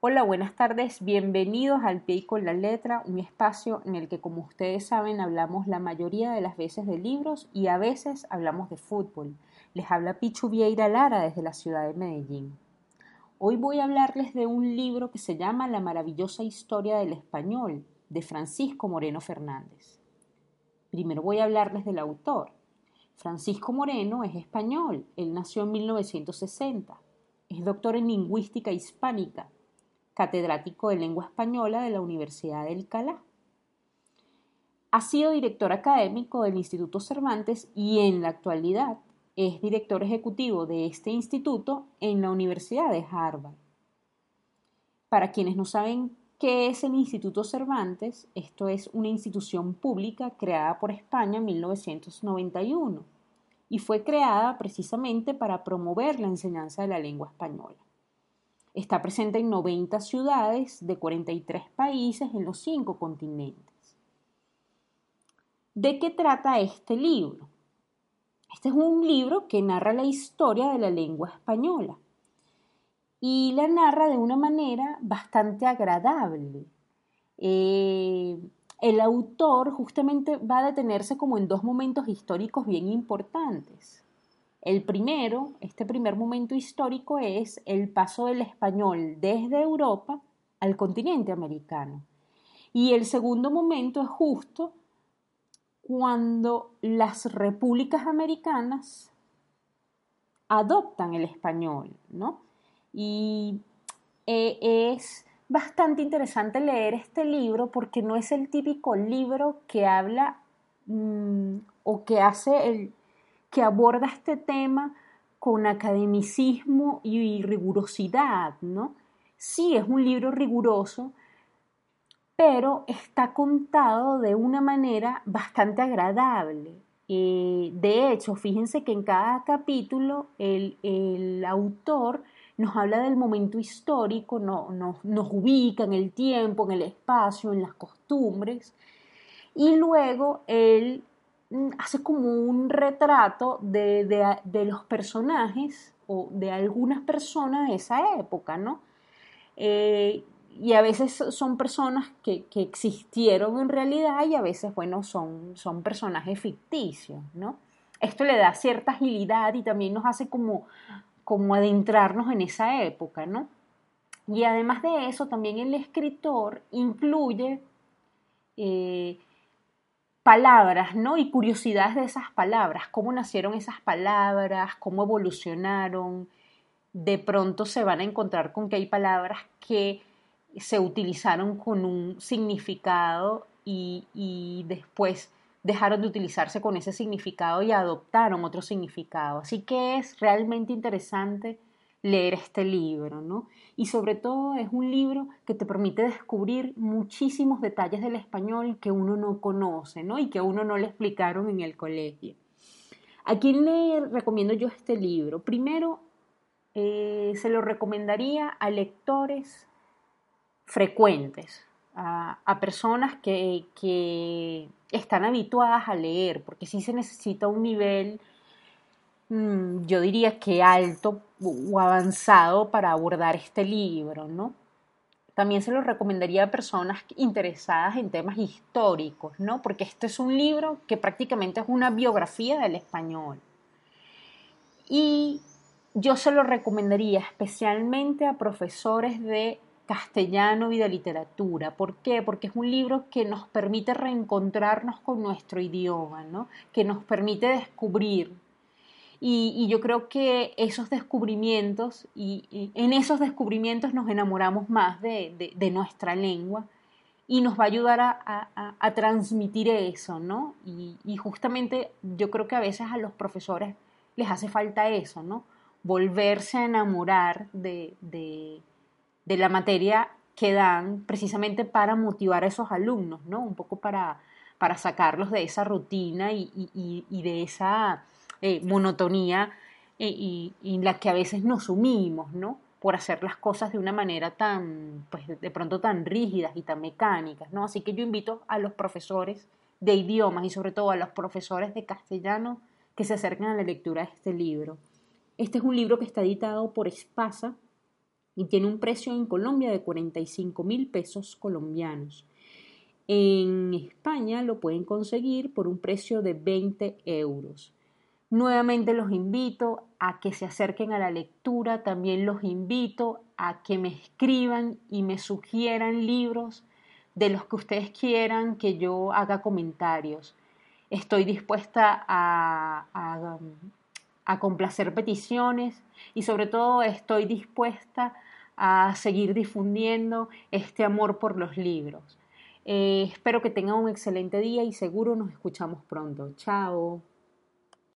Hola, buenas tardes, bienvenidos al Pie con la Letra, un espacio en el que, como ustedes saben, hablamos la mayoría de las veces de libros y a veces hablamos de fútbol. Les habla Pichu Vieira Lara desde la ciudad de Medellín. Hoy voy a hablarles de un libro que se llama La maravillosa historia del español, de Francisco Moreno Fernández. Primero voy a hablarles del autor. Francisco Moreno es español, él nació en 1960, es doctor en lingüística hispánica catedrático de lengua española de la Universidad de Alcalá. Ha sido director académico del Instituto Cervantes y en la actualidad es director ejecutivo de este instituto en la Universidad de Harvard. Para quienes no saben qué es el Instituto Cervantes, esto es una institución pública creada por España en 1991 y fue creada precisamente para promover la enseñanza de la lengua española. Está presente en 90 ciudades de 43 países en los cinco continentes. ¿De qué trata este libro? Este es un libro que narra la historia de la lengua española y la narra de una manera bastante agradable. Eh, el autor justamente va a detenerse como en dos momentos históricos bien importantes. El primero, este primer momento histórico es el paso del español desde Europa al continente americano. Y el segundo momento es justo cuando las repúblicas americanas adoptan el español, ¿no? Y eh, es bastante interesante leer este libro porque no es el típico libro que habla mm, o que hace el, que aborda este tema con academicismo y rigurosidad, ¿no? Sí, es un libro riguroso, pero está contado de una manera bastante agradable. Eh, de hecho, fíjense que en cada capítulo el, autor nos habla del momento histórico, no, nos ubica en el tiempo, en el espacio, en las costumbres, y luego él hace como un retrato de, los personajes o de algunas personas de esa época, ¿no? Eh, y a veces son personas que, existieron en realidad y a veces, bueno, son, son personajes ficticios, ¿no? Esto le da cierta agilidad y también nos hace como, como adentrarnos en esa época, ¿no? Y además de eso, también el escritor incluye eh, palabras, ¿no? Y curiosidades de esas palabras, cómo nacieron esas palabras, cómo evolucionaron. De pronto se van a encontrar con que hay palabras que se utilizaron con un significado y, y después dejaron de utilizarse con ese significado y adoptaron otro significado. Así que es realmente interesante leer este libro, ¿no? Y sobre todo es un libro que te permite descubrir muchísimos detalles del español que uno no conoce, ¿no? Y que a uno no le explicaron en el colegio. ¿A quién le recomiendo yo este libro? Primero, eh, se lo recomendaría a lectores frecuentes, a, personas que, que están habituadas a leer, porque sí se necesita un nivel yo diría que alto o avanzado para abordar este libro, ¿no? También se lo recomendaría a personas interesadas en temas históricos, ¿no? Porque este es un libro que prácticamente es una biografía del español. Y yo se lo recomendaría especialmente a profesores de castellano y de literatura. ¿Por qué? Porque es un libro que nos permite reencontrarnos con nuestro idioma, ¿no? Que nos permite descubrir y, yo creo que esos descubrimientos, y, en esos descubrimientos nos enamoramos más de, nuestra lengua y nos va a ayudar a, transmitir eso, ¿no? Y, justamente yo creo que a veces a los profesores les hace falta eso, ¿no? Volverse a enamorar de, de la materia que dan precisamente para motivar a esos alumnos, ¿no? Un poco para, para sacarlos de esa rutina y, de esa eh, monotonía eh, y, en la que a veces nos sumimos, ¿no? Por hacer las cosas de una manera tan, pues de pronto tan rígidas y tan mecánicas, ¿no? Así que yo invito a los profesores de idiomas y sobre todo a los profesores de castellano que se acerquen a la lectura de este libro. Este es un libro que está editado por Espasa y tiene un precio en Colombia de 45 mil pesos colombianos. En España lo pueden conseguir por un precio de 20 euros. Nuevamente los invito a que se acerquen a la lectura, también los invito a que me escriban y me sugieran libros de los que ustedes quieran que yo haga comentarios. Estoy dispuesta a, a, complacer peticiones y sobre todo estoy dispuesta a seguir difundiendo este amor por los libros. Eh, espero que tengan un excelente día y seguro nos escuchamos pronto. Chao.